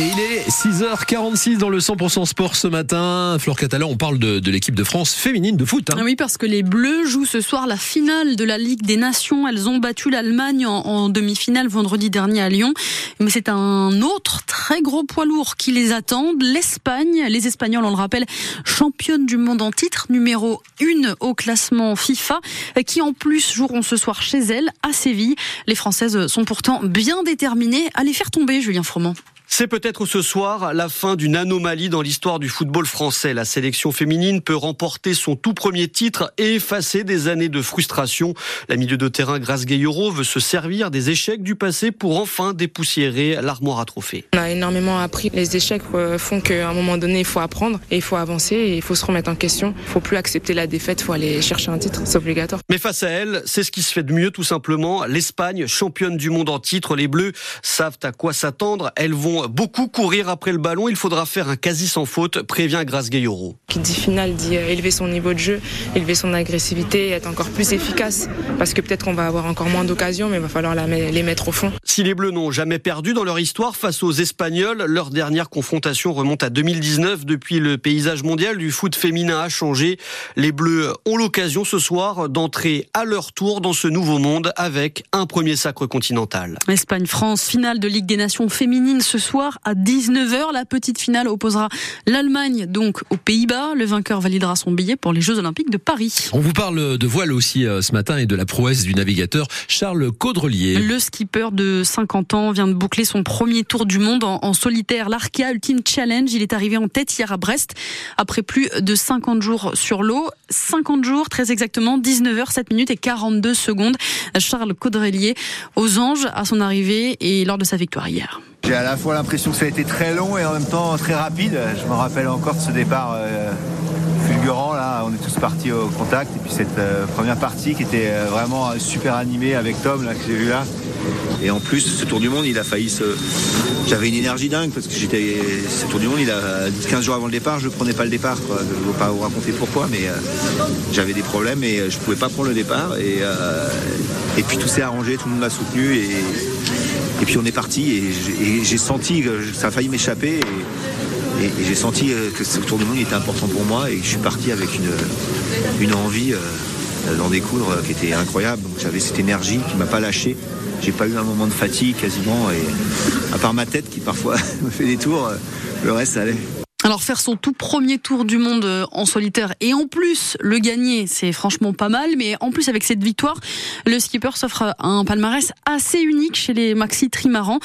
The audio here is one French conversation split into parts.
Il est 6h46 dans le 100% sport ce matin. Flore Catalan, on parle de, l'équipe de France féminine de foot. Hein. Oui, parce que les Bleus jouent ce soir la finale de la Ligue des Nations. Elles ont battu l'Allemagne en, en demi-finale vendredi dernier à Lyon. Mais c'est un autre très gros poids lourd qui les attend. L'Espagne, les Espagnols, on le rappelle, championne du monde en titre, numéro 1 au classement FIFA, qui en plus joueront ce soir chez elles à Séville. Les Françaises sont pourtant bien déterminées à les faire tomber, Julien Froment. C'est peut-être ce soir la fin d'une anomalie dans l'histoire du football français. La sélection féminine peut remporter son tout premier titre et effacer des années de frustration. La milieu de terrain Grace Gayoro veut se servir des échecs du passé pour enfin dépoussiérer l'armoire à trophées. On a énormément appris. Les échecs euh, font qu'à un moment donné, il faut apprendre et il faut avancer et il faut se remettre en question. Il faut plus accepter la défaite, il faut aller chercher un titre. C'est obligatoire. Mais face à elle, c'est ce qui se fait de mieux tout simplement. L'Espagne, championne du monde en titre, les Bleus savent à quoi s'attendre. Elles vont beaucoup courir après le ballon. Il faudra faire un quasi sans faute, prévient Grace Gayoro. Qui dit finale dit euh, élever son niveau de jeu, élever son agressivité, être encore plus efficace. Parce que peut-être qu'on va avoir encore moins d'occasions, mais il va falloir les mettre au fond. Si les Bleus n'ont jamais perdu dans leur histoire face aux Espagnols, leur dernière confrontation remonte à 2019. Depuis, le paysage mondial du foot féminin a changé. Les Bleus ont l'occasion ce soir d'entrer à leur tour dans ce nouveau monde avec un premier sacre continental. Espagne-France, finale de Ligue des Nations féminine ce soir à 19h. La petite finale opposera l'Allemagne donc aux Pays-Bas. Le vainqueur validera son billet pour les Jeux Olympiques de Paris. On vous parle de voile aussi euh, ce matin et de la prouesse du navigateur Charles Caudrelier. Le skipper de 50 ans vient de boucler son premier tour du monde en, solitaire. L'Arkea Ultimate Challenge, il est arrivé en tête hier à Brest après plus de 50 jours sur l'eau. 50 jours, très exactement, 19h, 7 minutes et 42 secondes. Charles Caudrelier aux anges à son arrivée et lors de sa victoire hier. J'ai à la fois l'impression que ça a été très long et en même temps très rapide. Je me rappelle encore de ce départ euh, fulgurant. Là, on est tous partis au contact. Et puis cette euh, première partie qui était euh, vraiment super animée avec Tom là, que j'ai vu là. Et en plus, ce Tour du Monde, il a failli se. J'avais une énergie dingue parce que j'étais. Ce Tour du Monde, il a 15 jours avant le départ, je prenais pas le départ. Je ne vais pas vous raconter pourquoi, mais euh, j'avais des problèmes et je pouvais pas prendre le départ. Et, euh, et puis tout s'est arrangé, tout le monde m'a soutenu et, puis on est parti et j'ai senti que ça a failli m'échapper. Et, j'ai senti que ce Tour du Monde était important pour moi et je suis parti avec une, envie euh, d'en découdre qui était incroyable. J'avais cette énergie qui m'a pas lâché. J'ai pas eu un moment de fatigue quasiment et à part ma tête qui parfois me fait des tours, le reste ça allait. Alors faire son tout premier tour du monde en solitaire et en plus le gagner, c'est franchement pas mal. Mais en plus avec cette victoire, le skipper s'offre un palmarès assez unique chez les maxi trimarans.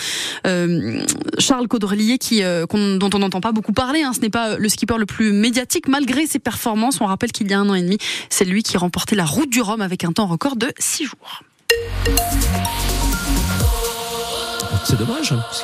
Euh, Charles Caudrelier, qui, euh, dont on n'entend pas beaucoup parler, hein, ce n'est pas le skipper le plus médiatique malgré ses performances. On rappelle qu'il y a un an et demi, c'est lui qui remportait la route du Rhum avec un temps record de 6 jours. C'est dommage. Parce